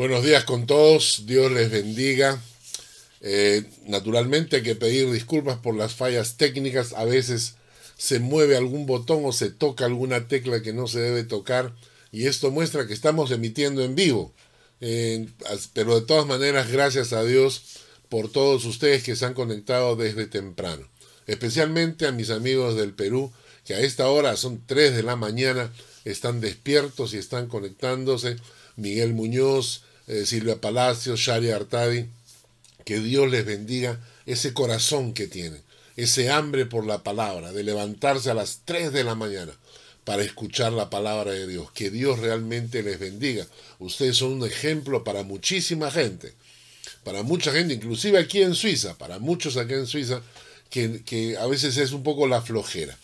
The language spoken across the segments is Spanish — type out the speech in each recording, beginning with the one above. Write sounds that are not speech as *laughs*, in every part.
Buenos días con todos, Dios les bendiga. Eh, naturalmente hay que pedir disculpas por las fallas técnicas, a veces se mueve algún botón o se toca alguna tecla que no se debe tocar y esto muestra que estamos emitiendo en vivo. Eh, pero de todas maneras, gracias a Dios por todos ustedes que se han conectado desde temprano. Especialmente a mis amigos del Perú, que a esta hora son 3 de la mañana, están despiertos y están conectándose. Miguel Muñoz, eh, Silvia Palacios, Shari Artadi, que Dios les bendiga ese corazón que tienen, ese hambre por la palabra, de levantarse a las 3 de la mañana para escuchar la palabra de Dios. Que Dios realmente les bendiga. Ustedes son un ejemplo para muchísima gente, para mucha gente, inclusive aquí en Suiza, para muchos aquí en Suiza, que, que a veces es un poco la flojera.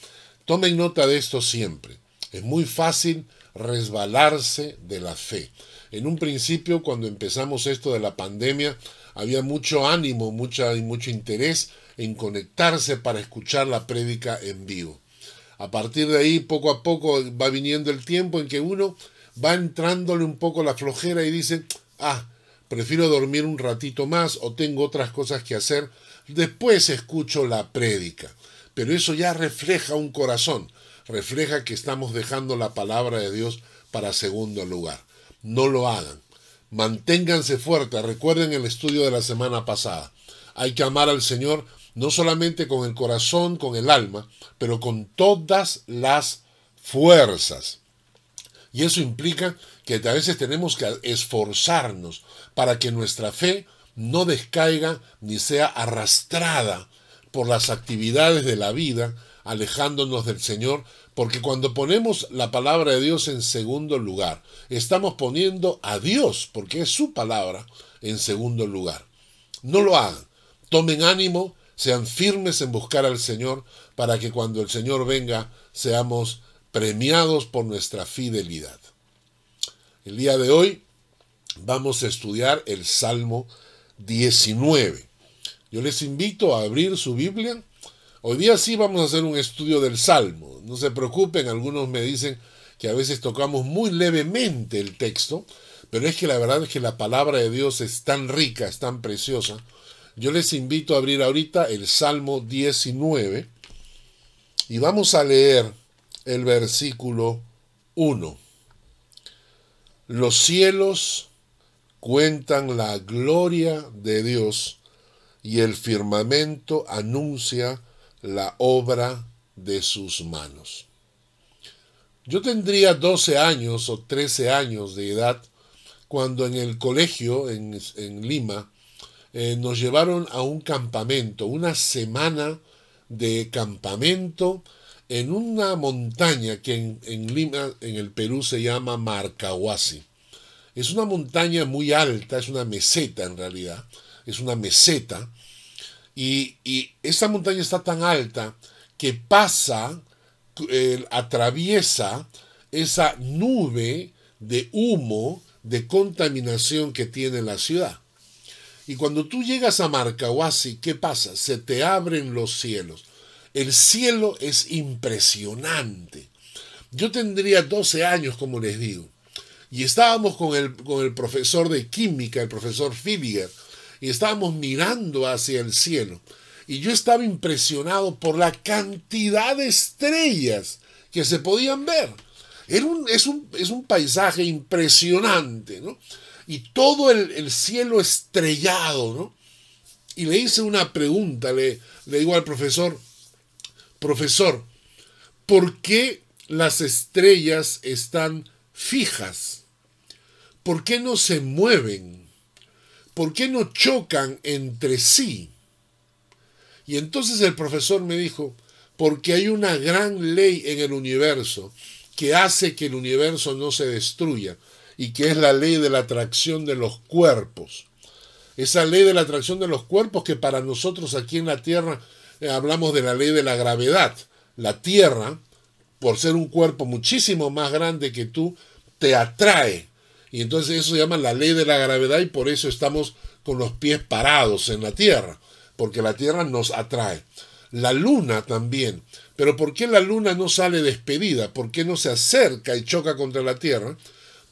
Tomen nota de esto siempre. Es muy fácil resbalarse de la fe. En un principio, cuando empezamos esto de la pandemia, había mucho ánimo, mucha, y mucho interés en conectarse para escuchar la prédica en vivo. A partir de ahí, poco a poco va viniendo el tiempo en que uno va entrándole un poco la flojera y dice, ah, prefiero dormir un ratito más o tengo otras cosas que hacer, después escucho la prédica. Pero eso ya refleja un corazón, refleja que estamos dejando la palabra de Dios para segundo lugar no lo hagan. Manténganse fuertes. Recuerden el estudio de la semana pasada. Hay que amar al Señor no solamente con el corazón, con el alma, pero con todas las fuerzas. Y eso implica que a veces tenemos que esforzarnos para que nuestra fe no descaiga ni sea arrastrada por las actividades de la vida, alejándonos del Señor, porque cuando ponemos la palabra de Dios en segundo lugar, estamos poniendo a Dios, porque es su palabra, en segundo lugar. No lo hagan. Tomen ánimo, sean firmes en buscar al Señor, para que cuando el Señor venga seamos premiados por nuestra fidelidad. El día de hoy vamos a estudiar el Salmo 19. Yo les invito a abrir su Biblia Hoy día sí vamos a hacer un estudio del Salmo. No se preocupen, algunos me dicen que a veces tocamos muy levemente el texto, pero es que la verdad es que la palabra de Dios es tan rica, es tan preciosa. Yo les invito a abrir ahorita el Salmo 19 y vamos a leer el versículo 1. Los cielos cuentan la gloria de Dios y el firmamento anuncia la obra de sus manos. Yo tendría 12 años o 13 años de edad cuando en el colegio en, Lima eh, nos llevaron a un campamento, una semana de campamento en una montaña que en, en, Lima, en el Perú, se llama Marcahuasi. Es una montaña muy alta, es una meseta en realidad, es una meseta y, esta montaña está tan alta que pasa, atraviesa esa nube de humo, de contaminación que tiene la ciudad. Y cuando tú llegas a Marcahuasi, ¿qué pasa? Se te abren los cielos. El cielo es impresionante. Yo tendría 12 años, como les digo, y estábamos con el, con el profesor de química, el profesor Filiger, y estábamos mirando hacia el cielo. Y yo estaba impresionado por la cantidad de estrellas que se podían ver. un, es, un, es, un, paisaje impresionante, ¿no? Y todo el, cielo estrellado, ¿no? Y le hice una pregunta, le, le digo al profesor, profesor, ¿por qué las estrellas están fijas? ¿Por qué no se mueven? ¿Por qué no chocan entre sí? Y entonces el profesor me dijo, porque hay una gran ley en el universo que hace que el universo no se destruya y que es la ley de la atracción de los cuerpos. Esa ley de la atracción de los cuerpos que para nosotros aquí en la Tierra eh, hablamos de la ley de la gravedad. La Tierra, por ser un cuerpo muchísimo más grande que tú, te atrae y entonces eso se llama la ley de la gravedad y por eso estamos con los pies parados en la Tierra, porque la Tierra nos atrae. La luna también. Pero ¿por qué la luna no sale despedida? ¿Por qué no se acerca y choca contra la Tierra?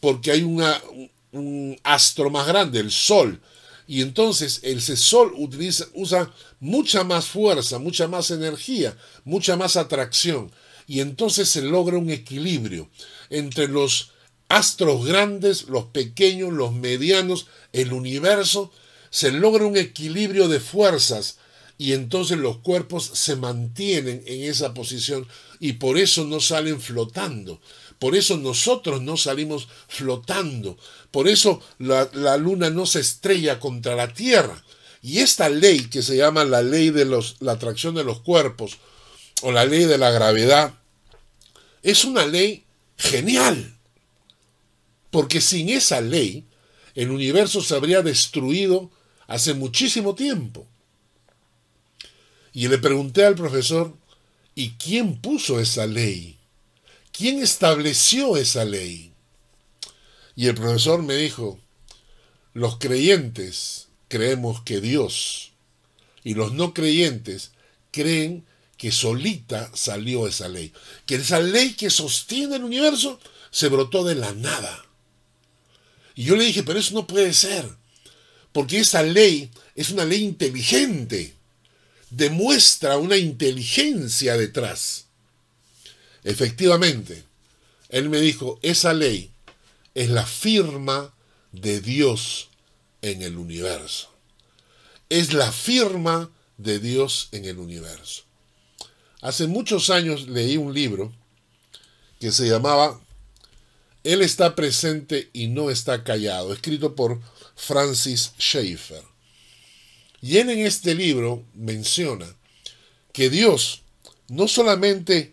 Porque hay un astro más grande, el Sol. Y entonces ese Sol utiliza, usa mucha más fuerza, mucha más energía, mucha más atracción. Y entonces se logra un equilibrio entre los astros grandes, los pequeños, los medianos, el universo. Se logra un equilibrio de fuerzas y entonces los cuerpos se mantienen en esa posición y por eso no salen flotando. Por eso nosotros no salimos flotando. Por eso la, luna no se estrella contra la Tierra. Y esta ley que se llama la ley de los, la atracción de los cuerpos o la ley de la gravedad es una ley genial. Porque sin esa ley el universo se habría destruido hace muchísimo tiempo. Y le pregunté al profesor, ¿y quién puso esa ley? ¿Quién estableció esa ley? Y el profesor me dijo, los creyentes creemos que Dios y los no creyentes creen que solita salió esa ley, que esa ley que sostiene el universo se brotó de la nada. Y yo le dije, pero eso no puede ser, porque esa ley es una ley inteligente demuestra una inteligencia detrás. Efectivamente, él me dijo, esa ley es la firma de Dios en el universo. Es la firma de Dios en el universo. Hace muchos años leí un libro que se llamaba Él está presente y no está callado, escrito por Francis Schaeffer. Y él en este libro menciona que Dios no solamente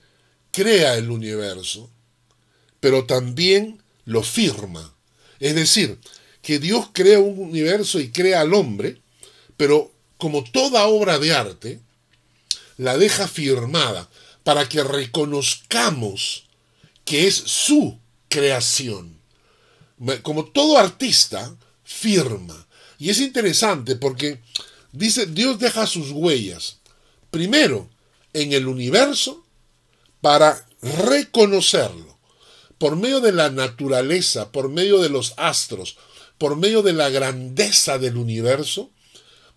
crea el universo, pero también lo firma. Es decir, que Dios crea un universo y crea al hombre, pero como toda obra de arte, la deja firmada para que reconozcamos que es su creación. Como todo artista, firma. Y es interesante porque Dice, Dios deja sus huellas, primero en el universo, para reconocerlo, por medio de la naturaleza, por medio de los astros, por medio de la grandeza del universo,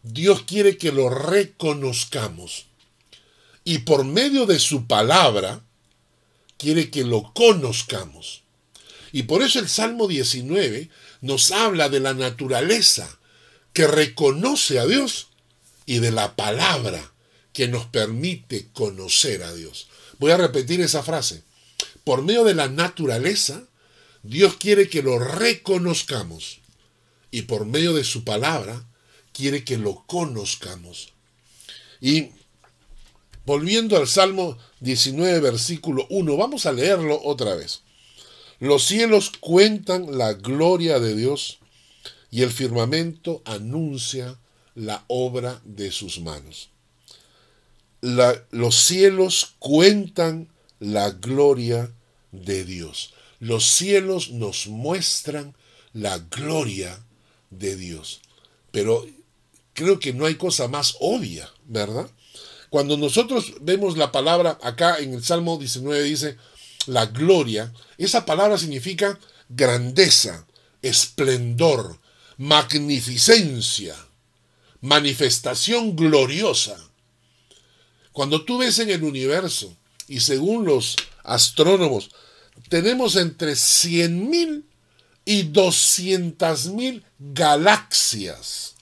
Dios quiere que lo reconozcamos. Y por medio de su palabra, quiere que lo conozcamos. Y por eso el Salmo 19 nos habla de la naturaleza, que reconoce a Dios y de la palabra que nos permite conocer a Dios. Voy a repetir esa frase. Por medio de la naturaleza, Dios quiere que lo reconozcamos y por medio de su palabra quiere que lo conozcamos. Y volviendo al Salmo 19, versículo 1, vamos a leerlo otra vez. Los cielos cuentan la gloria de Dios y el firmamento anuncia la obra de sus manos. los cielos cuentan la gloria de Dios. Los cielos nos muestran la gloria de Dios. Pero creo que no hay cosa más obvia, ¿verdad? Cuando nosotros vemos la palabra acá en el Salmo 19 dice la gloria, esa palabra significa grandeza, esplendor, magnificencia, manifestación gloriosa. Cuando tú ves en el universo, y según los astrónomos, tenemos entre 100.000 y 200.000 galaxias.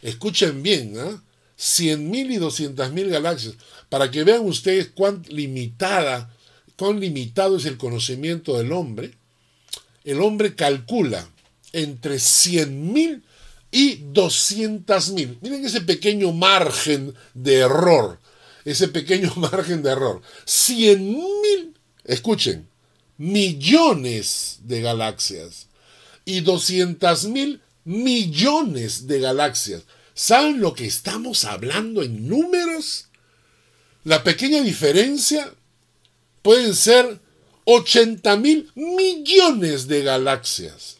Escuchen bien, ¿eh? 100.000 y 200.000 galaxias, para que vean ustedes cuán limitada, cuán limitado es el conocimiento del hombre. El hombre calcula entre 100.000 y 200.000. Miren ese pequeño margen de error, ese pequeño *laughs* margen de error. 100.000, escuchen, millones de galaxias y 200.000 millones de galaxias. ¿Saben lo que estamos hablando en números? La pequeña diferencia pueden ser 80 mil millones de galaxias.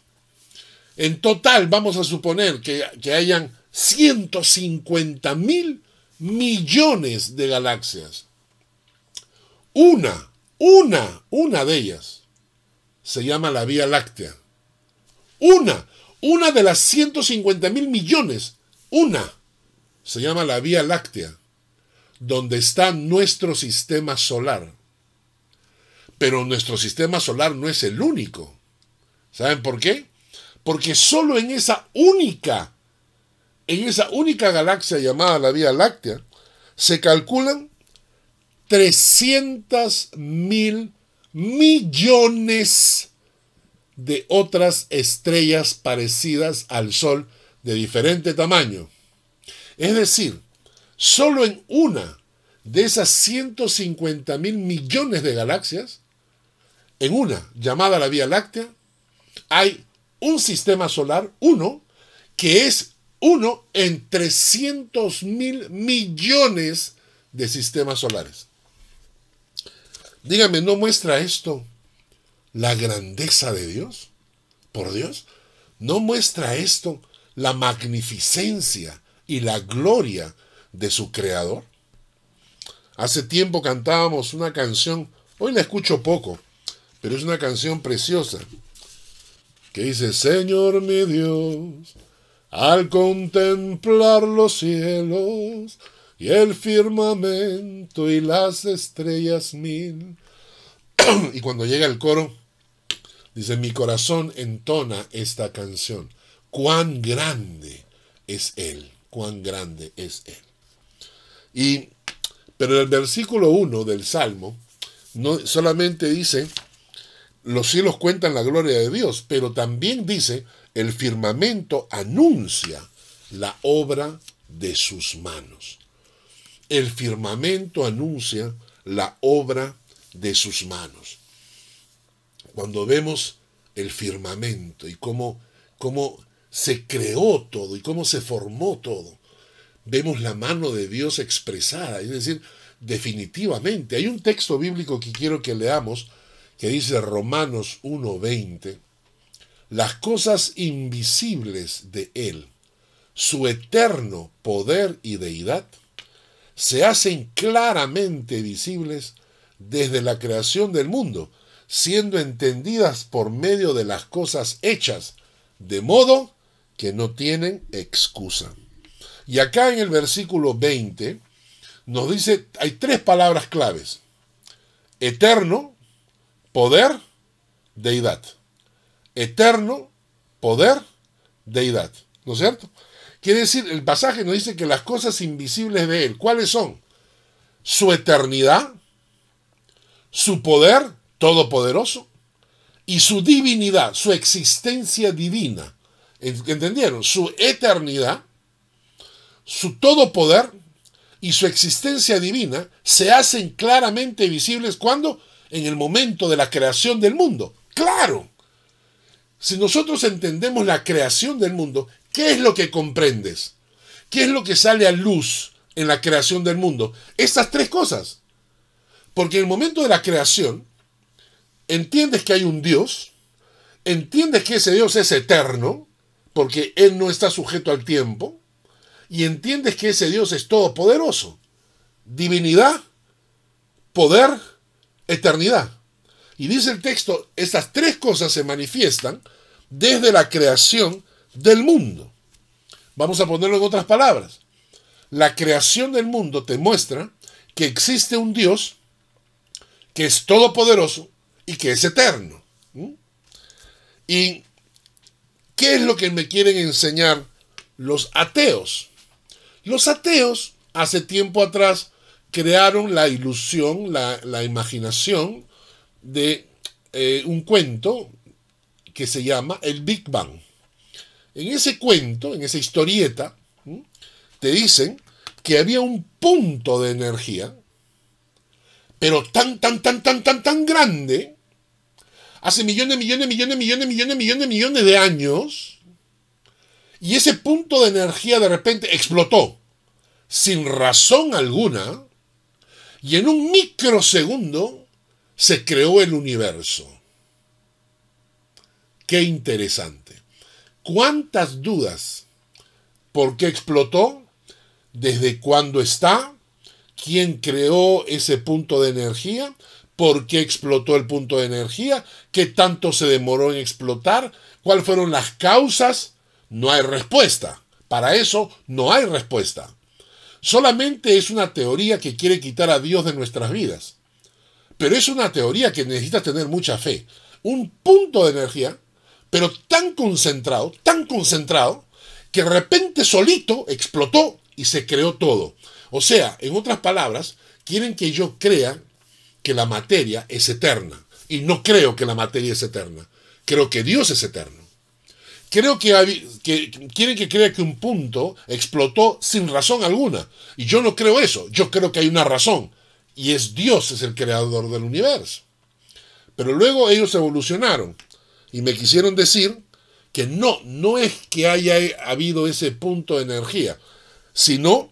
En total, vamos a suponer que, hayan 150 mil millones de galaxias. Una, una, una de ellas se llama la Vía Láctea. Una, una de las 150 mil millones, una, se llama la Vía Láctea, donde está nuestro sistema solar. Pero nuestro sistema solar no es el único. ¿Saben por qué? Porque solo en esa única, en esa única galaxia llamada la Vía Láctea, se calculan 300 mil millones de otras estrellas parecidas al Sol de diferente tamaño. Es decir, solo en una de esas 150 mil millones de galaxias, en una llamada la Vía Láctea, hay un sistema solar, uno, que es uno en 300 mil millones de sistemas solares. Dígame, ¿no muestra esto la grandeza de Dios? Por Dios, ¿no muestra esto la magnificencia y la gloria de su creador? Hace tiempo cantábamos una canción, hoy la escucho poco, pero es una canción preciosa, que dice, Señor mi Dios, al contemplar los cielos, y el firmamento y las estrellas mil. *clears throat* y cuando llega el coro, dice, mi corazón entona esta canción. Cuán grande es Él, cuán grande es Él. Y, pero el versículo 1 del Salmo no solamente dice, los cielos cuentan la gloria de Dios, pero también dice, el firmamento anuncia la obra de sus manos el firmamento anuncia la obra de sus manos. Cuando vemos el firmamento y cómo, cómo se creó todo y cómo se formó todo, vemos la mano de Dios expresada, es decir, definitivamente. Hay un texto bíblico que quiero que leamos que dice Romanos 1:20, las cosas invisibles de Él, su eterno poder y deidad, se hacen claramente visibles desde la creación del mundo, siendo entendidas por medio de las cosas hechas, de modo que no tienen excusa. Y acá en el versículo 20 nos dice, hay tres palabras claves. Eterno, poder, deidad. Eterno, poder, deidad. ¿No es cierto? Quiere decir, el pasaje nos dice que las cosas invisibles de Él, ¿cuáles son? Su eternidad, su poder todopoderoso y su divinidad, su existencia divina. ¿Entendieron? Su eternidad, su todopoder y su existencia divina se hacen claramente visibles cuando? En el momento de la creación del mundo. Claro. Si nosotros entendemos la creación del mundo, ¿Qué es lo que comprendes? ¿Qué es lo que sale a luz en la creación del mundo? Estas tres cosas. Porque en el momento de la creación, entiendes que hay un Dios, entiendes que ese Dios es eterno, porque Él no está sujeto al tiempo, y entiendes que ese Dios es todopoderoso. Divinidad, poder, eternidad. Y dice el texto, estas tres cosas se manifiestan desde la creación del mundo. Vamos a ponerlo en otras palabras. La creación del mundo te muestra que existe un Dios que es todopoderoso y que es eterno. ¿Y qué es lo que me quieren enseñar los ateos? Los ateos hace tiempo atrás crearon la ilusión, la, imaginación de eh, un cuento que se llama el Big Bang. En ese cuento, en esa historieta, te dicen que había un punto de energía, pero tan, tan, tan, tan, tan, tan grande, hace millones, millones, millones, millones, millones, millones, millones de años, y ese punto de energía de repente explotó, sin razón alguna, y en un microsegundo se creó el universo. Qué interesante. ¿Cuántas dudas? ¿Por qué explotó? ¿Desde cuándo está? ¿Quién creó ese punto de energía? ¿Por qué explotó el punto de energía? ¿Qué tanto se demoró en explotar? ¿Cuáles fueron las causas? No hay respuesta. Para eso no hay respuesta. Solamente es una teoría que quiere quitar a Dios de nuestras vidas. Pero es una teoría que necesita tener mucha fe. Un punto de energía, pero tan concentrado, tan concentrado, que de repente solito explotó y se creó todo. O sea, en otras palabras, quieren que yo crea que la materia es eterna. Y no creo que la materia es eterna. Creo que Dios es eterno. Creo que, quieren que crea que un punto explotó sin razón alguna. Y yo no creo eso. Yo creo que hay una razón. Y es Dios es el creador del universo. Pero luego ellos evolucionaron y me quisieron decir que no, no es que haya habido ese punto de energía, sino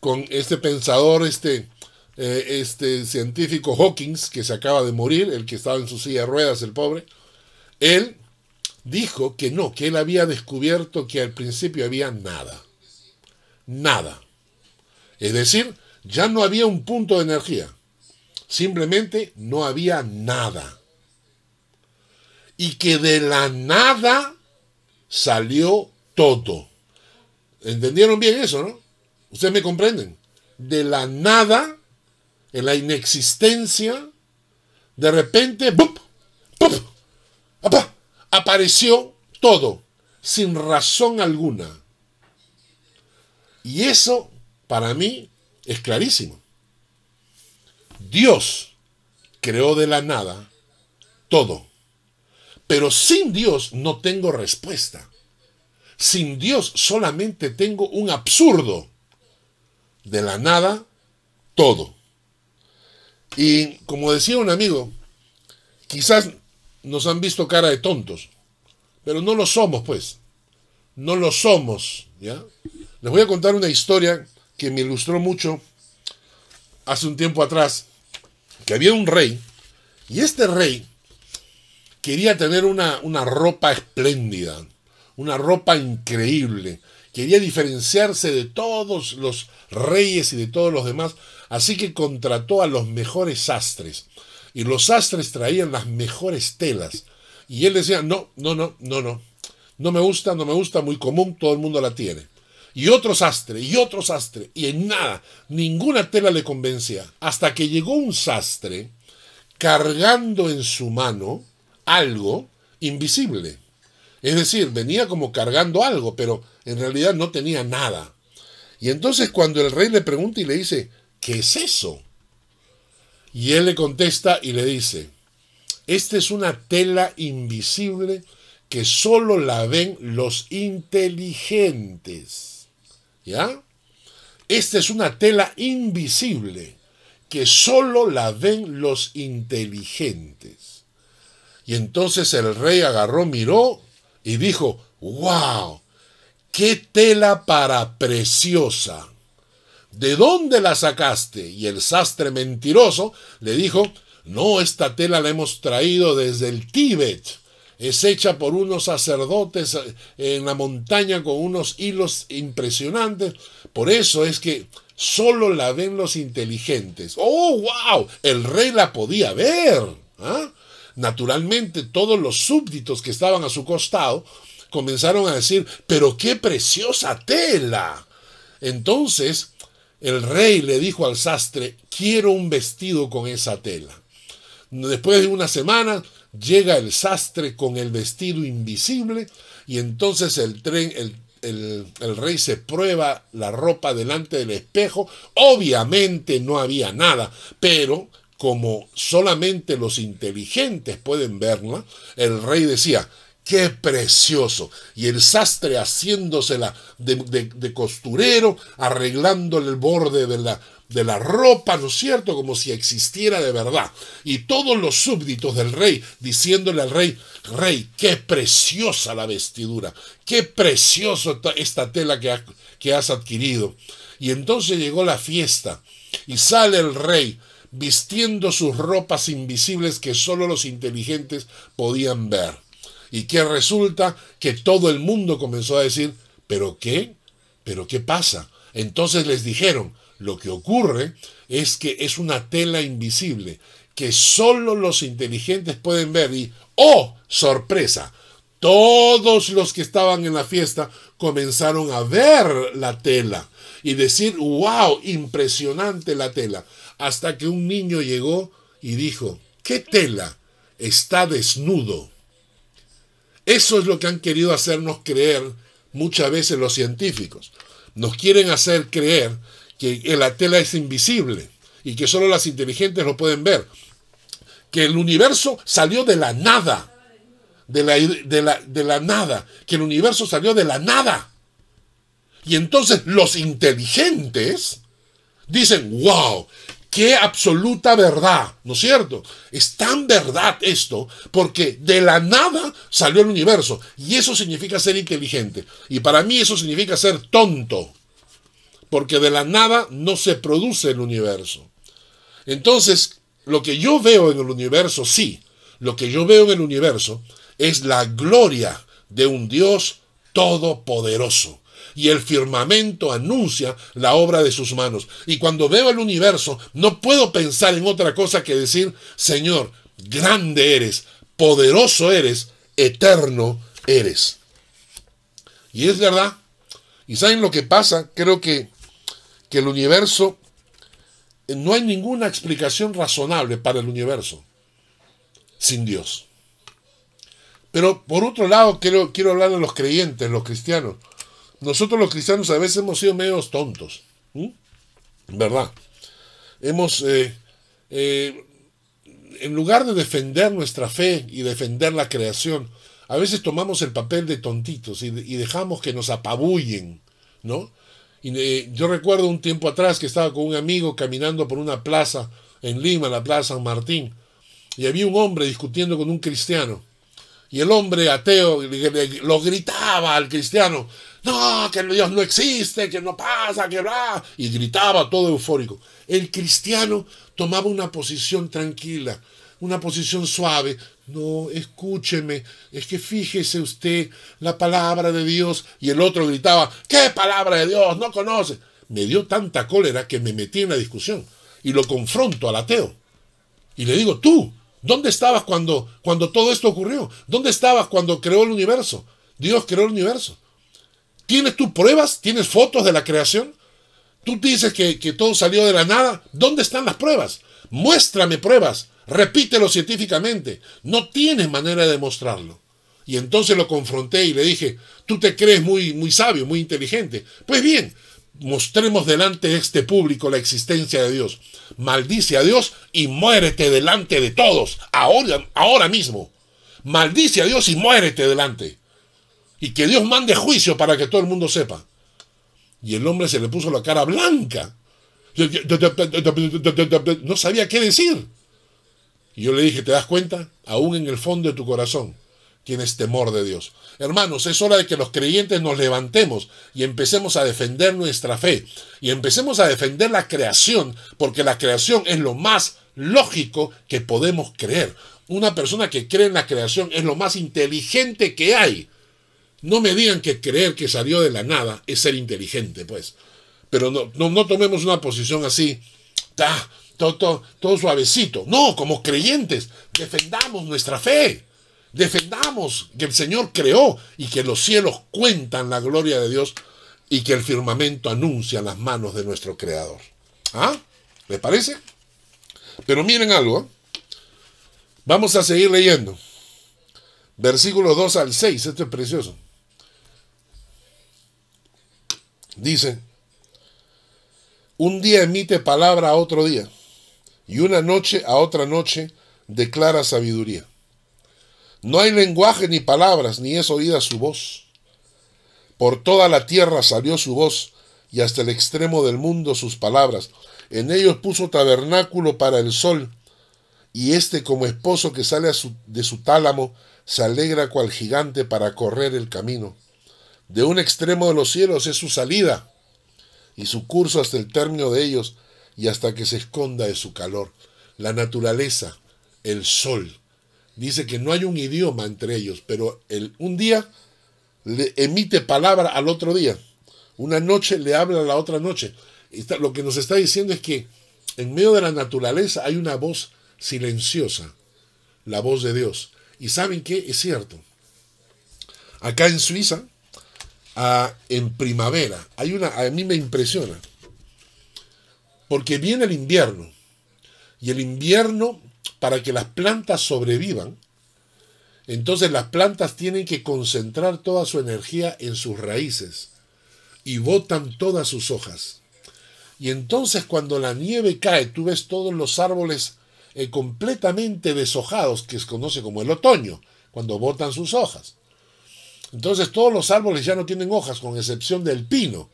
con este pensador, este, eh, este científico Hawkins, que se acaba de morir, el que estaba en su silla de ruedas, el pobre, él dijo que no, que él había descubierto que al principio había nada. Nada. Es decir, ya no había un punto de energía. Simplemente no había nada. Y que de la nada salió todo. ¿Entendieron bien eso, no? Ustedes me comprenden. De la nada, en la inexistencia, de repente, ¡bup! ¡bup! Apareció todo, sin razón alguna. Y eso, para mí, es clarísimo. Dios creó de la nada todo. Pero sin Dios no tengo respuesta. Sin Dios solamente tengo un absurdo. De la nada, todo. Y como decía un amigo, quizás nos han visto cara de tontos, pero no lo somos, pues. No lo somos, ¿ya? Les voy a contar una historia que me ilustró mucho hace un tiempo atrás, que había un rey, y este rey quería tener una, una ropa espléndida, una ropa increíble, quería diferenciarse de todos los reyes y de todos los demás, así que contrató a los mejores sastres y los sastres traían las mejores telas. Y él decía, no, no, no, no, no. No me gusta, no me gusta, muy común, todo el mundo la tiene. Y otro sastre, y otro sastre, y en nada, ninguna tela le convencía. Hasta que llegó un sastre cargando en su mano algo invisible. Es decir, venía como cargando algo, pero en realidad no tenía nada. Y entonces cuando el rey le pregunta y le dice, ¿qué es eso? Y él le contesta y le dice, esta es una tela invisible que solo la ven los inteligentes. ¿Ya? Esta es una tela invisible que solo la ven los inteligentes. Y entonces el rey agarró, miró y dijo, wow, qué tela para preciosa. ¿De dónde la sacaste? Y el sastre mentiroso le dijo, no, esta tela la hemos traído desde el Tíbet. Es hecha por unos sacerdotes eh, en la montaña con unos hilos impresionantes. Por eso es que solo la ven los inteligentes. ¡Oh, wow! El rey la podía ver. ¿ah? Naturalmente, todos los súbditos que estaban a su costado comenzaron a decir, pero qué preciosa tela. Entonces, el rey le dijo al sastre, quiero un vestido con esa tela. Después de una semana llega el sastre con el vestido invisible y entonces el, tren, el, rey se prueba la ropa delante del espejo. Obviamente no había nada, pero como solamente los inteligentes pueden verla, el rey decía, qué precioso. Y el sastre haciéndosela de, costurero, arreglándole el borde de la, de la ropa, ¿no es cierto? Como si existiera de verdad. Y todos los súbditos del rey diciéndole al rey, rey, qué preciosa la vestidura, qué preciosa esta tela que, que has adquirido. Y entonces llegó la fiesta y sale el rey vistiendo sus ropas invisibles que solo los inteligentes podían ver. Y que resulta que todo el mundo comenzó a decir, ¿pero qué? ¿Pero qué pasa? Entonces les dijeron, lo que ocurre es que es una tela invisible que solo los inteligentes pueden ver y, ¡oh, sorpresa! todos los que estaban en la fiesta comenzaron a ver la tela y decir, wow, impresionante la tela. Hasta que un niño llegó y dijo, ¿qué tela? Está desnudo. Eso es lo que han querido hacernos creer muchas veces los científicos. Nos quieren hacer creer que la tela es invisible y que solo las inteligentes lo pueden ver. Que el universo salió de la nada. De la, de la, de la nada. Que el universo salió de la nada. Y entonces los inteligentes dicen, wow, qué absoluta verdad, ¿no es cierto? Es tan verdad esto porque de la nada salió el universo. Y eso significa ser inteligente. Y para mí eso significa ser tonto. Porque de la nada no se produce el universo. Entonces, lo que yo veo en el universo, sí, lo que yo veo en el universo es la gloria de un Dios todopoderoso y el firmamento anuncia la obra de sus manos. Y cuando veo el universo, no puedo pensar en otra cosa que decir, Señor, grande eres, poderoso eres, eterno eres. Y es verdad. ¿Y saben lo que pasa? Creo que, que el universo, no hay ninguna explicación razonable para el universo sin Dios. Pero por otro lado, quiero, quiero hablar de los creyentes, los cristianos nosotros los cristianos a veces hemos sido medios tontos. ¿Verdad? Hemos, eh, eh, en lugar de defender nuestra fe y defender la creación, a veces tomamos el papel de tontitos y, dejamos que nos apabullen, ¿no? Y, eh, yo recuerdo un tiempo atrás que estaba con un amigo caminando por una plaza en Lima, la plaza San Martín, y había un hombre discutiendo con un cristiano. Y el hombre ateo lo gritaba al cristiano, no, que Dios no existe, que no pasa, que va. Y gritaba todo eufórico. El cristiano tomaba una posición tranquila, una posición suave. No, escúcheme, es que fíjese usted la palabra de Dios. Y el otro gritaba, ¿qué palabra de Dios? No conoce. Me dio tanta cólera que me metí en la discusión y lo confronto al ateo. Y le digo, tú, ¿dónde estabas cuando, cuando todo esto ocurrió? ¿Dónde estabas cuando creó el universo? Dios creó el universo. ¿Tienes tú pruebas? ¿Tienes fotos de la creación? Tú dices que, todo salió de la nada. ¿Dónde están las pruebas? Muéstrame pruebas. Repítelo científicamente. No tienes manera de demostrarlo. Y entonces lo confronté y le dije, tú te crees muy, muy sabio, muy inteligente. Pues bien, mostremos delante de este público la existencia de Dios. Maldice a Dios y muérete delante de todos, ahora, ahora mismo. Maldice a Dios y muérete delante y que Dios mande juicio para que todo el mundo sepa. Y el hombre se le puso la cara blanca. No sabía qué decir. Y yo le dije, ¿te das cuenta? Aún en el fondo de tu corazón tienes temor de Dios. Hermanos, es hora de que los creyentes nos levantemos y empecemos a defender nuestra fe. Y empecemos a defender la creación, porque la creación es lo más lógico que podemos creer. Una persona que cree en la creación es lo más inteligente que hay. No me digan que creer que salió de la nada es ser inteligente, pues. Pero no, no, tomemos una posición así, ta, todo, todo, suavecito. No, como creyentes, defendamos nuestra fe. Defendamos que el Señor creó y que los cielos cuentan la gloria de Dios y que el firmamento anuncia las manos de nuestro Creador. ¿Ah? ¿Les parece? Pero miren algo. Vamos a seguir leyendo. Versículos 2 al 6. Esto es precioso. Dice, un día emite palabra a otro día, y una noche a otra noche declara sabiduría. No hay lenguaje ni palabras, ni es oída su voz. Por toda la tierra salió su voz, y hasta el extremo del mundo sus palabras. En ellos puso tabernáculo para el sol, y éste como esposo que sale de su tálamo se alegra cual gigante para correr el camino. De un extremo de los cielos es su salida y su curso hasta el término de ellos y hasta que se esconda de su calor. La naturaleza, el sol. Dice que no hay un idioma entre ellos, pero el, un día le emite palabra al otro día. Una noche le habla a la otra noche. lo que nos está diciendo es que en medio de la naturaleza hay una voz silenciosa, la voz de Dios. ¿Y saben qué? Es cierto. Acá en Suiza, en primavera, hay una, a mí me impresiona, porque viene el invierno, y el invierno, para que las plantas sobrevivan, entonces las plantas tienen que concentrar toda su energía en sus raíces y botan todas sus hojas. Y entonces cuando la nieve cae, tú ves todos los árboles eh, completamente deshojados, que se conoce como el otoño, cuando botan sus hojas. Entonces todos los árboles ya no tienen hojas, con excepción del pino,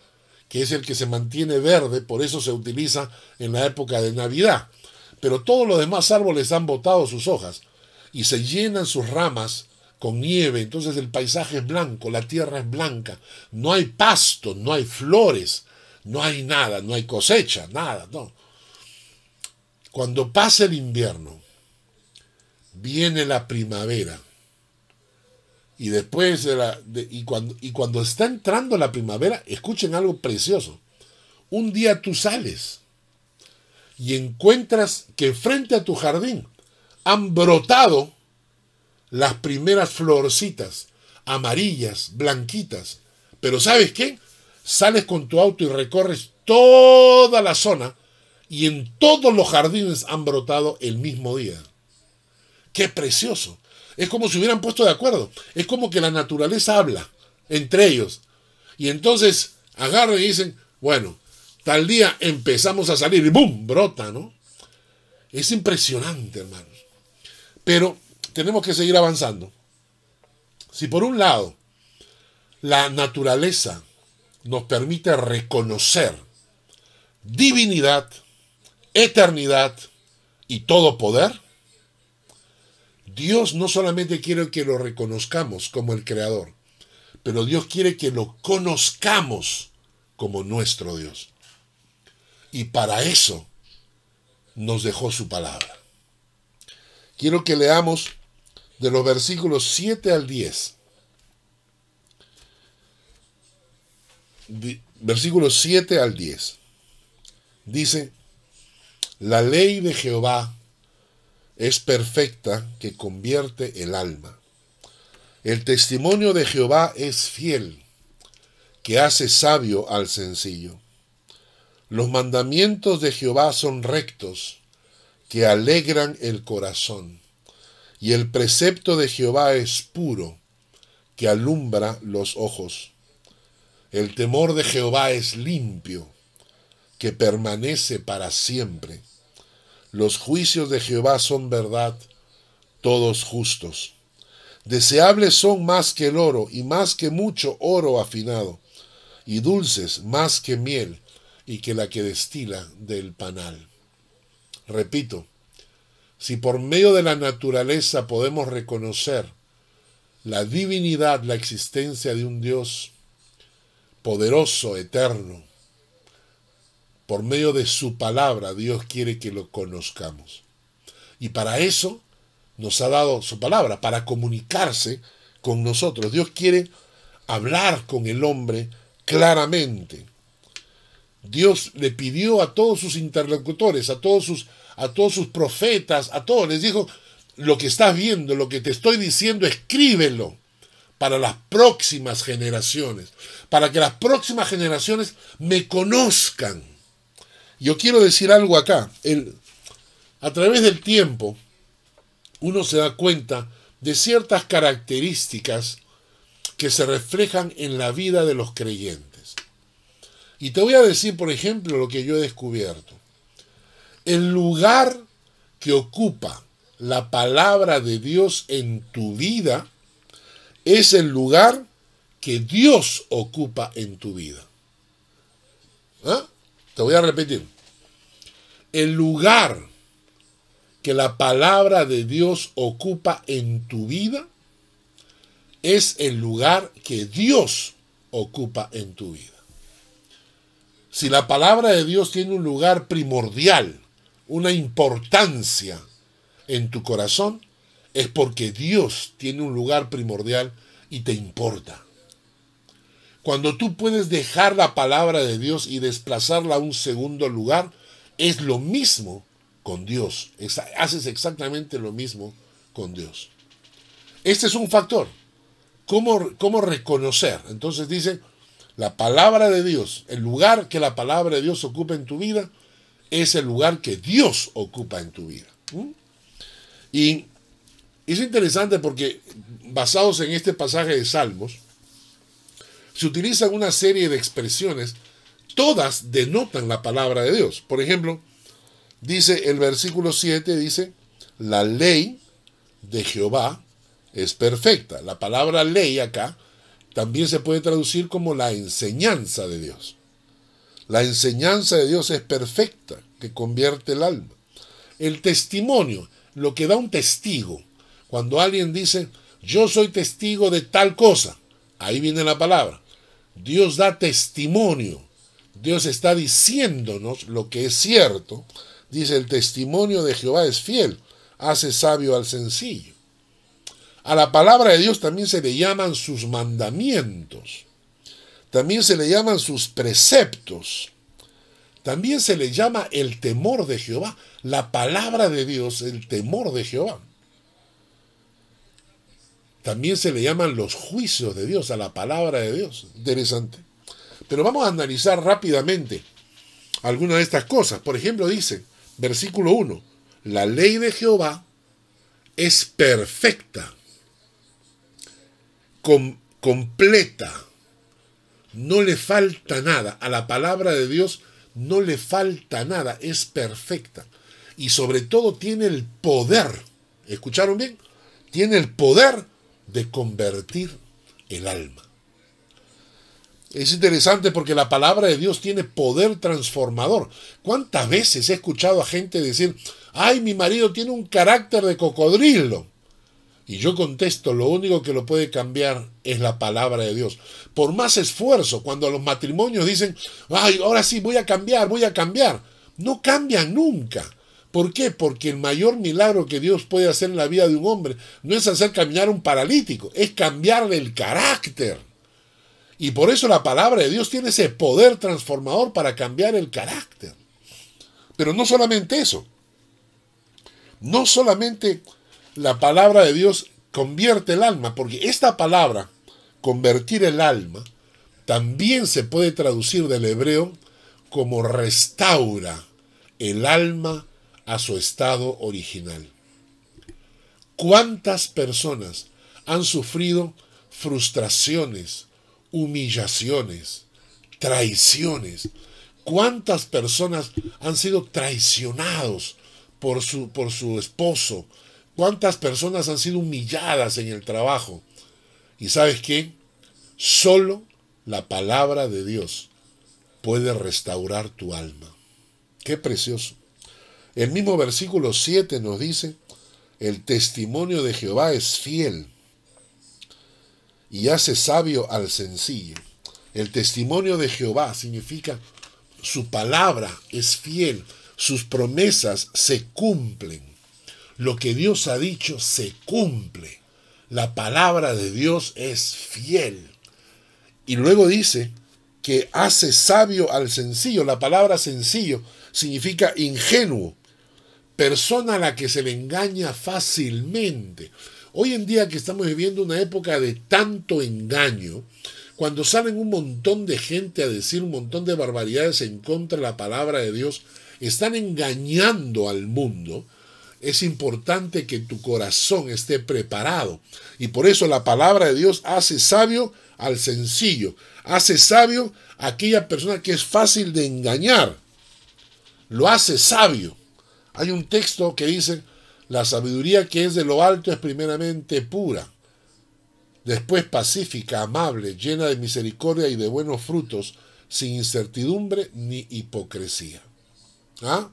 que es el que se mantiene verde, por eso se utiliza en la época de Navidad. Pero todos los demás árboles han botado sus hojas y se llenan sus ramas con nieve, entonces el paisaje es blanco, la tierra es blanca, no hay pasto, no hay flores, no hay nada, no hay cosecha, nada, no. Cuando pasa el invierno, viene la primavera. Y después y, cuando, y cuando está entrando la primavera, escuchen algo precioso. Un día tú sales y encuentras que frente a tu jardín han brotado las primeras florcitas, amarillas, blanquitas. Pero ¿sabes qué? Sales con tu auto y recorres toda la zona y en todos los jardines han brotado el mismo día. ¡Qué precioso! Es como si hubieran puesto de acuerdo. Es como que la naturaleza habla entre ellos. Y entonces agarran y dicen, bueno, tal día empezamos a salir y ¡boom! brota, ¿no? Es impresionante, hermanos. Pero tenemos que seguir avanzando. Si por un lado la naturaleza nos permite reconocer divinidad, eternidad y todo poder, Dios no solamente quiere que lo reconozcamos como el Creador, pero Dios quiere que lo conozcamos como nuestro Dios. Y para eso nos dejó su palabra. Quiero que leamos de los versículos 7 al 10. Versículos 7 al 10. Dice, la ley de Jehová es perfecta que convierte el alma. El testimonio de Jehová es fiel, que hace sabio al sencillo. Los mandamientos de Jehová son rectos, que alegran el corazón. Y el precepto de Jehová es puro, que alumbra los ojos. El temor de Jehová es limpio, que permanece para siempre. Los juicios de Jehová son verdad, todos justos. Deseables son más que el oro y más que mucho oro afinado, y dulces más que miel y que la que destila del panal. Repito, si por medio de la naturaleza podemos reconocer la divinidad, la existencia de un Dios poderoso, eterno, por medio de su palabra Dios quiere que lo conozcamos. Y para eso nos ha dado su palabra, para comunicarse con nosotros. Dios quiere hablar con el hombre claramente. Dios le pidió a todos sus interlocutores, a todos sus, a todos sus profetas, a todos, les dijo, lo que estás viendo, lo que te estoy diciendo, escríbelo para las próximas generaciones, para que las próximas generaciones me conozcan. Yo quiero decir algo acá. El, a través del tiempo, uno se da cuenta de ciertas características que se reflejan en la vida de los creyentes. Y te voy a decir, por ejemplo, lo que yo he descubierto. El lugar que ocupa la palabra de Dios en tu vida es el lugar que Dios ocupa en tu vida. ¿Ah? Te voy a repetir. El lugar que la palabra de Dios ocupa en tu vida es el lugar que Dios ocupa en tu vida. Si la palabra de Dios tiene un lugar primordial, una importancia en tu corazón, es porque Dios tiene un lugar primordial y te importa. Cuando tú puedes dejar la palabra de Dios y desplazarla a un segundo lugar, es lo mismo con Dios. haces exactamente lo mismo con Dios. Este es un factor. ¿Cómo, ¿Cómo reconocer? Entonces dice, la palabra de Dios, el lugar que la palabra de Dios ocupa en tu vida, es el lugar que Dios ocupa en tu vida. Y es interesante porque basados en este pasaje de Salmos, se utilizan una serie de expresiones, todas denotan la palabra de Dios. Por ejemplo, dice el versículo 7, dice, la ley de Jehová es perfecta. La palabra ley acá también se puede traducir como la enseñanza de Dios. La enseñanza de Dios es perfecta, que convierte el alma. El testimonio, lo que da un testigo, cuando alguien dice, yo soy testigo de tal cosa, ahí viene la palabra. Dios da testimonio. Dios está diciéndonos lo que es cierto. Dice, el testimonio de Jehová es fiel, hace sabio al sencillo. A la palabra de Dios también se le llaman sus mandamientos. También se le llaman sus preceptos. También se le llama el temor de Jehová. La palabra de Dios, el temor de Jehová. También se le llaman los juicios de Dios a la palabra de Dios. Interesante. Pero vamos a analizar rápidamente algunas de estas cosas. Por ejemplo, dice, versículo 1, la ley de Jehová es perfecta, completa, no le falta nada. A la palabra de Dios no le falta nada, es perfecta. Y sobre todo tiene el poder, ¿escucharon bien? Tiene el poder de convertir el alma. Es interesante porque la palabra de Dios tiene poder transformador. ¿Cuántas veces he escuchado a gente decir, ay, mi marido tiene un carácter de cocodrilo? Y yo contesto, lo único que lo puede cambiar es la palabra de Dios. Por más esfuerzo, cuando los matrimonios dicen, ay, ahora sí, voy a cambiar, voy a cambiar, no cambian nunca. ¿Por qué? Porque el mayor milagro que Dios puede hacer en la vida de un hombre no es hacer caminar un paralítico, es cambiarle el carácter. Y por eso la palabra de Dios tiene ese poder transformador para cambiar el carácter. Pero no solamente eso. No solamente la palabra de Dios convierte el alma, porque esta palabra, convertir el alma, también se puede traducir del hebreo como restaura el alma a su estado original. ¿Cuántas personas han sufrido frustraciones, humillaciones, traiciones? ¿Cuántas personas han sido traicionados por su, por su esposo? ¿Cuántas personas han sido humilladas en el trabajo? Y sabes qué? Solo la palabra de Dios puede restaurar tu alma. Qué precioso. El mismo versículo 7 nos dice, el testimonio de Jehová es fiel y hace sabio al sencillo. El testimonio de Jehová significa su palabra es fiel, sus promesas se cumplen. Lo que Dios ha dicho se cumple. La palabra de Dios es fiel. Y luego dice que hace sabio al sencillo. La palabra sencillo significa ingenuo persona a la que se le engaña fácilmente. Hoy en día que estamos viviendo una época de tanto engaño, cuando salen un montón de gente a decir un montón de barbaridades en contra de la palabra de Dios, están engañando al mundo. Es importante que tu corazón esté preparado. Y por eso la palabra de Dios hace sabio al sencillo. Hace sabio a aquella persona que es fácil de engañar. Lo hace sabio. Hay un texto que dice, la sabiduría que es de lo alto es primeramente pura, después pacífica, amable, llena de misericordia y de buenos frutos, sin incertidumbre ni hipocresía. ¿Ah?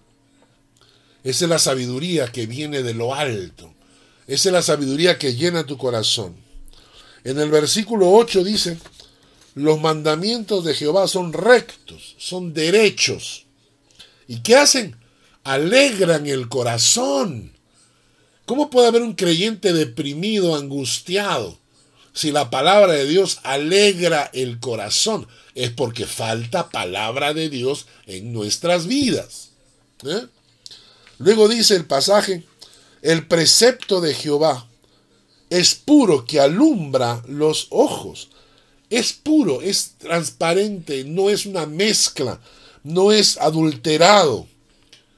Esa es la sabiduría que viene de lo alto. Esa es la sabiduría que llena tu corazón. En el versículo 8 dice, los mandamientos de Jehová son rectos, son derechos. ¿Y qué hacen? alegran el corazón. ¿Cómo puede haber un creyente deprimido, angustiado? Si la palabra de Dios alegra el corazón, es porque falta palabra de Dios en nuestras vidas. ¿eh? Luego dice el pasaje, el precepto de Jehová es puro que alumbra los ojos. Es puro, es transparente, no es una mezcla, no es adulterado,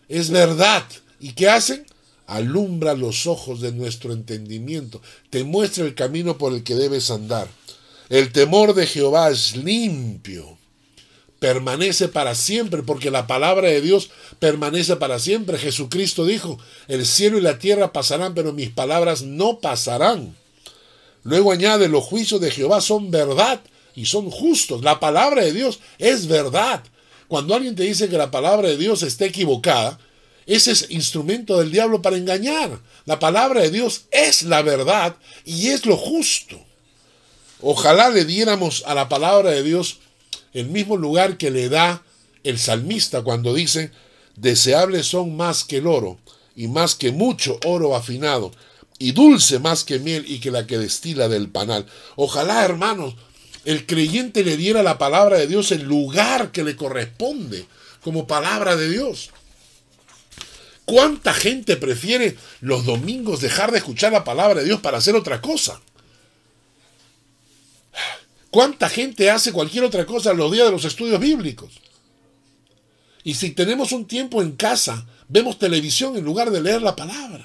es verdad. ¿Y qué hacen? Alumbra los ojos de nuestro entendimiento, te muestra el camino por el que debes andar. El temor de Jehová es limpio, permanece para siempre, porque la palabra de Dios permanece para siempre. Jesucristo dijo, el cielo y la tierra pasarán, pero mis palabras no pasarán. Luego añade, los juicios de Jehová son verdad y son justos. La palabra de Dios es verdad. Cuando alguien te dice que la palabra de Dios está equivocada, ese es instrumento del diablo para engañar. La palabra de Dios es la verdad y es lo justo. Ojalá le diéramos a la palabra de Dios el mismo lugar que le da el salmista cuando dice, deseables son más que el oro, y más que mucho oro afinado, y dulce más que miel y que la que destila del panal. Ojalá, hermanos, el creyente le diera la palabra de Dios el lugar que le corresponde como palabra de Dios. ¿Cuánta gente prefiere los domingos dejar de escuchar la palabra de Dios para hacer otra cosa? ¿Cuánta gente hace cualquier otra cosa los días de los estudios bíblicos? Y si tenemos un tiempo en casa, vemos televisión en lugar de leer la palabra.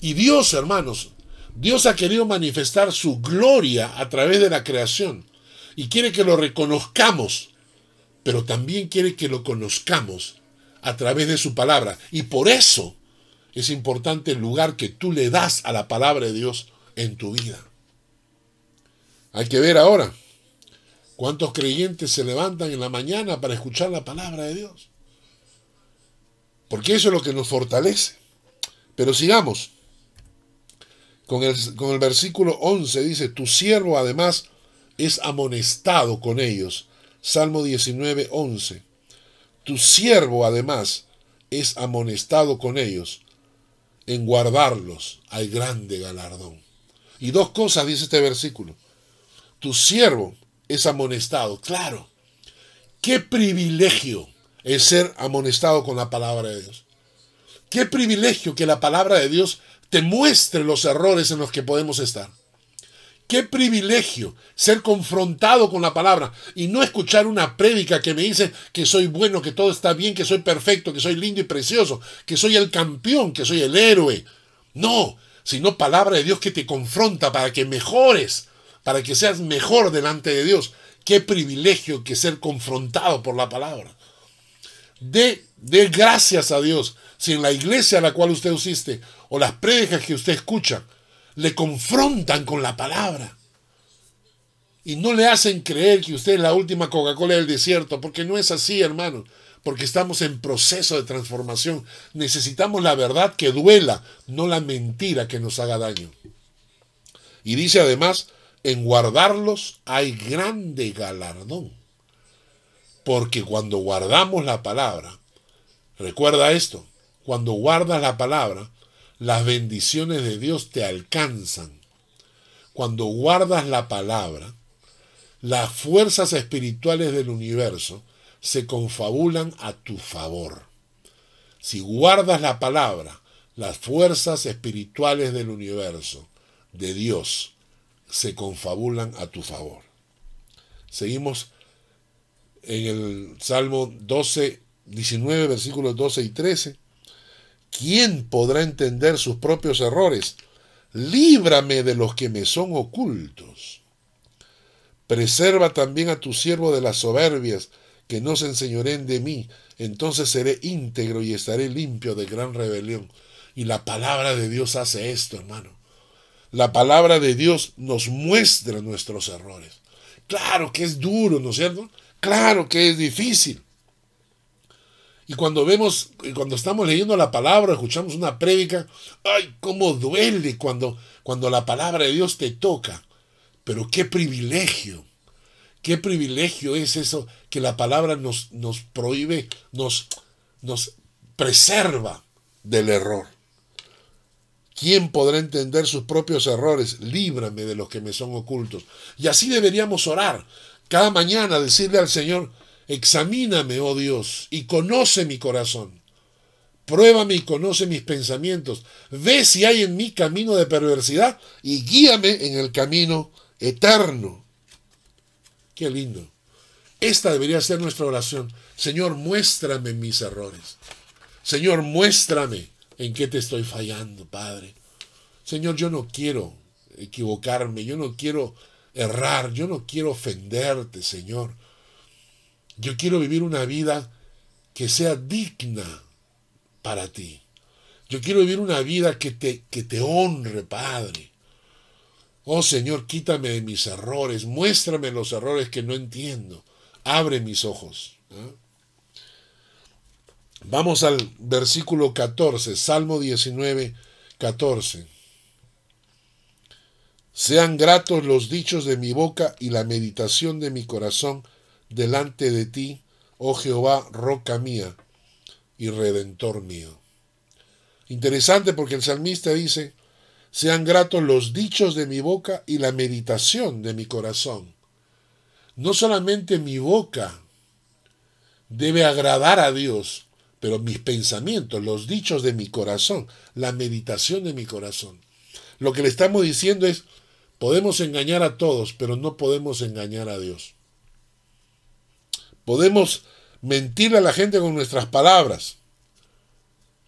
Y Dios, hermanos, Dios ha querido manifestar su gloria a través de la creación y quiere que lo reconozcamos, pero también quiere que lo conozcamos a través de su palabra. Y por eso es importante el lugar que tú le das a la palabra de Dios en tu vida. Hay que ver ahora cuántos creyentes se levantan en la mañana para escuchar la palabra de Dios. Porque eso es lo que nos fortalece. Pero sigamos. Con el, con el versículo 11 dice, tu siervo además es amonestado con ellos. Salmo 19, 11. Tu siervo además es amonestado con ellos. En guardarlos hay grande galardón. Y dos cosas dice este versículo tu siervo es amonestado. Claro, qué privilegio es ser amonestado con la palabra de Dios. Qué privilegio que la palabra de Dios te muestre los errores en los que podemos estar. Qué privilegio ser confrontado con la palabra y no escuchar una prédica que me dice que soy bueno, que todo está bien, que soy perfecto, que soy lindo y precioso, que soy el campeón, que soy el héroe. No, sino palabra de Dios que te confronta para que mejores, para que seas mejor delante de Dios. Qué privilegio que ser confrontado por la palabra. De, de gracias a Dios si en la iglesia a la cual usted asiste o las prédicas que usted escucha le confrontan con la palabra y no le hacen creer que usted es la última Coca-Cola del desierto, porque no es así, hermano, porque estamos en proceso de transformación. Necesitamos la verdad que duela, no la mentira que nos haga daño. Y dice además, en guardarlos hay grande galardón. Porque cuando guardamos la palabra, recuerda esto, cuando guardas la palabra, las bendiciones de Dios te alcanzan. Cuando guardas la palabra, las fuerzas espirituales del universo se confabulan a tu favor. Si guardas la palabra, las fuerzas espirituales del universo, de Dios, se confabulan a tu favor. Seguimos en el Salmo 12, 19, versículos 12 y 13. ¿Quién podrá entender sus propios errores? Líbrame de los que me son ocultos. Preserva también a tu siervo de las soberbias, que no se enseñoren de mí. Entonces seré íntegro y estaré limpio de gran rebelión. Y la palabra de Dios hace esto, hermano. La palabra de Dios nos muestra nuestros errores. Claro que es duro, ¿no es cierto? Claro que es difícil. Y cuando vemos, cuando estamos leyendo la palabra, escuchamos una prédica, ay, cómo duele cuando, cuando la palabra de Dios te toca. Pero qué privilegio, qué privilegio es eso que la palabra nos, nos prohíbe, nos, nos preserva del error. ¿Quién podrá entender sus propios errores? Líbrame de los que me son ocultos. Y así deberíamos orar. Cada mañana decirle al Señor, examíname, oh Dios, y conoce mi corazón. Pruébame y conoce mis pensamientos. Ve si hay en mí camino de perversidad y guíame en el camino eterno. Qué lindo. Esta debería ser nuestra oración. Señor, muéstrame mis errores. Señor, muéstrame en qué te estoy fallando, Padre. Señor, yo no quiero equivocarme, yo no quiero errar, yo no quiero ofenderte, Señor. Yo quiero vivir una vida que sea digna para ti. Yo quiero vivir una vida que te, que te honre, Padre. Oh Señor, quítame de mis errores, muéstrame los errores que no entiendo. Abre mis ojos. Vamos al versículo 14, Salmo 19, 14. Sean gratos los dichos de mi boca y la meditación de mi corazón delante de ti, oh Jehová, roca mía y redentor mío. Interesante porque el salmista dice, sean gratos los dichos de mi boca y la meditación de mi corazón. No solamente mi boca debe agradar a Dios, pero mis pensamientos, los dichos de mi corazón, la meditación de mi corazón. Lo que le estamos diciendo es, podemos engañar a todos, pero no podemos engañar a Dios. Podemos mentirle a la gente con nuestras palabras,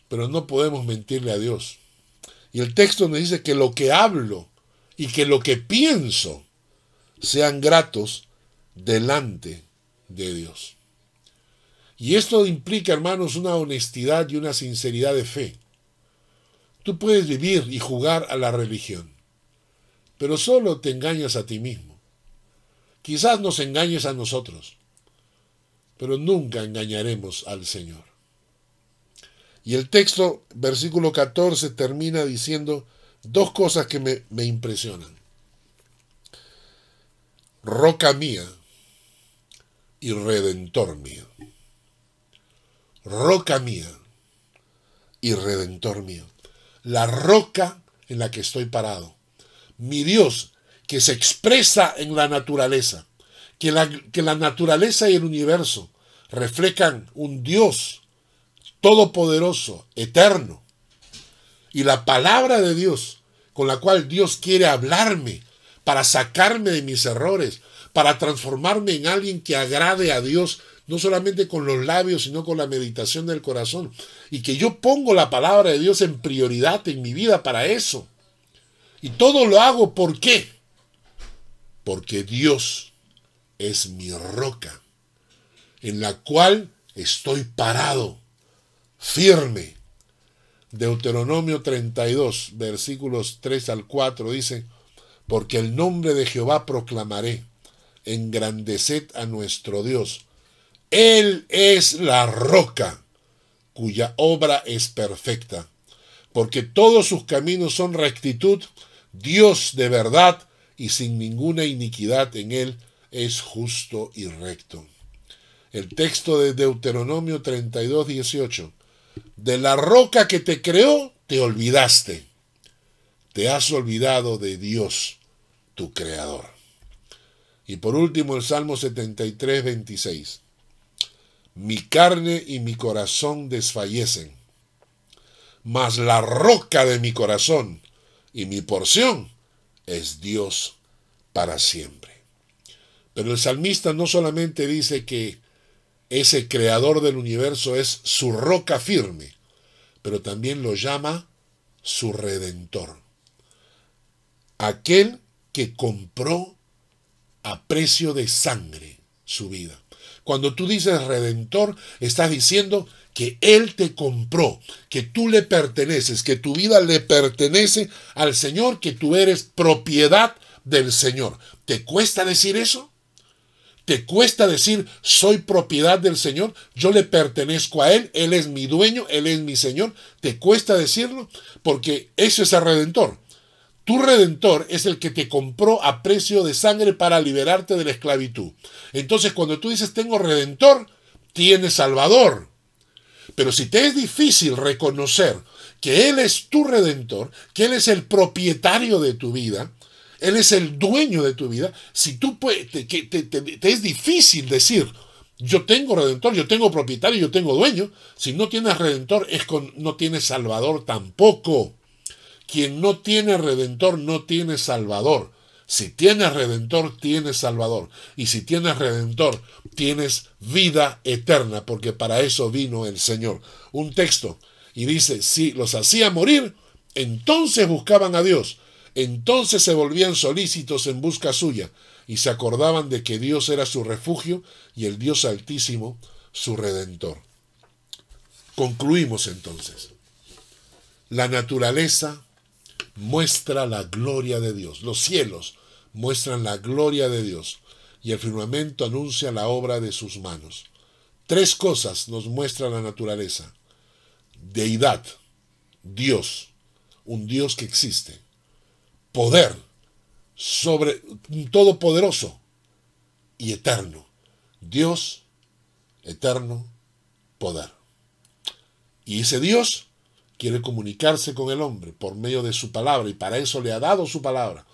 pero no podemos mentirle a Dios. Y el texto nos dice que lo que hablo y que lo que pienso sean gratos delante de Dios. Y esto implica, hermanos, una honestidad y una sinceridad de fe. Tú puedes vivir y jugar a la religión, pero solo te engañas a ti mismo. Quizás nos engañes a nosotros, pero nunca engañaremos al Señor. Y el texto, versículo 14, termina diciendo dos cosas que me, me impresionan. Roca mía y redentor mío. Roca mía y redentor mío. La roca en la que estoy parado. Mi Dios que se expresa en la naturaleza. Que la, que la naturaleza y el universo reflejan un Dios todopoderoso, eterno. Y la palabra de Dios, con la cual Dios quiere hablarme, para sacarme de mis errores, para transformarme en alguien que agrade a Dios, no solamente con los labios, sino con la meditación del corazón. Y que yo pongo la palabra de Dios en prioridad en mi vida para eso. Y todo lo hago, ¿por qué? Porque Dios es mi roca, en la cual estoy parado firme. Deuteronomio 32, versículos 3 al 4 dice, porque el nombre de Jehová proclamaré, engrandeced a nuestro Dios. Él es la roca, cuya obra es perfecta, porque todos sus caminos son rectitud, Dios de verdad, y sin ninguna iniquidad en él es justo y recto. El texto de Deuteronomio 32, 18 de la roca que te creó, te olvidaste. Te has olvidado de Dios, tu creador. Y por último el Salmo 73, 26. Mi carne y mi corazón desfallecen, mas la roca de mi corazón y mi porción es Dios para siempre. Pero el salmista no solamente dice que ese creador del universo es su roca firme, pero también lo llama su redentor. Aquel que compró a precio de sangre su vida. Cuando tú dices redentor, estás diciendo que Él te compró, que tú le perteneces, que tu vida le pertenece al Señor, que tú eres propiedad del Señor. ¿Te cuesta decir eso? ¿Te cuesta decir soy propiedad del Señor? Yo le pertenezco a Él, Él es mi dueño, Él es mi Señor. ¿Te cuesta decirlo? Porque eso es el redentor. Tu redentor es el que te compró a precio de sangre para liberarte de la esclavitud. Entonces cuando tú dices tengo redentor, tienes salvador. Pero si te es difícil reconocer que Él es tu redentor, que Él es el propietario de tu vida, él es el dueño de tu vida. Si tú puedes, te, es difícil decir, Yo tengo redentor, yo tengo propietario, yo tengo dueño. Si no tienes redentor, es con, no tienes salvador tampoco. Quien no tiene redentor no tiene salvador. Si tienes redentor, tienes salvador. Y si tienes redentor, tienes vida eterna, porque para eso vino el Señor. Un texto. Y dice, si los hacía morir, entonces buscaban a Dios. Entonces se volvían solícitos en busca suya y se acordaban de que Dios era su refugio y el Dios altísimo su redentor. Concluimos entonces. La naturaleza muestra la gloria de Dios. Los cielos muestran la gloria de Dios y el firmamento anuncia la obra de sus manos. Tres cosas nos muestra la naturaleza. Deidad, Dios, un Dios que existe. Poder, sobre todopoderoso y eterno. Dios, eterno, poder. Y ese Dios quiere comunicarse con el hombre por medio de su palabra y para eso le ha dado su palabra.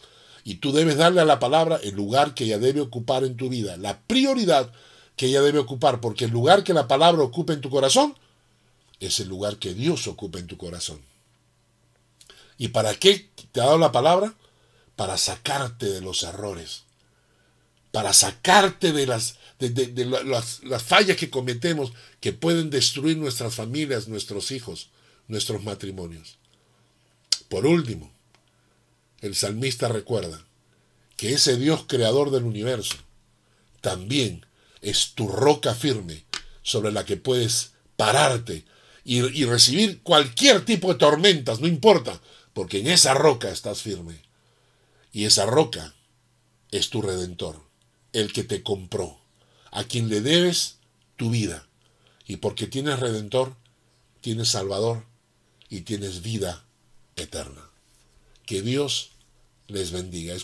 Y tú debes darle a la palabra el lugar que ella debe ocupar en tu vida, la prioridad que ella debe ocupar, porque el lugar que la palabra ocupa en tu corazón es el lugar que Dios ocupa en tu corazón. ¿Y para qué te ha dado la palabra? para sacarte de los errores, para sacarte de las, de, las, las fallas que cometemos que pueden destruir nuestras familias, nuestros hijos, nuestros matrimonios. Por último, el salmista recuerda que ese Dios creador del universo también es tu roca firme sobre la que puedes pararte y, recibir cualquier tipo de tormentas, no importa, porque en esa roca estás firme. Y esa roca es tu redentor, el que te compró, a quien le debes tu vida. Y porque tienes redentor, tienes salvador y tienes vida eterna. Que Dios les bendiga.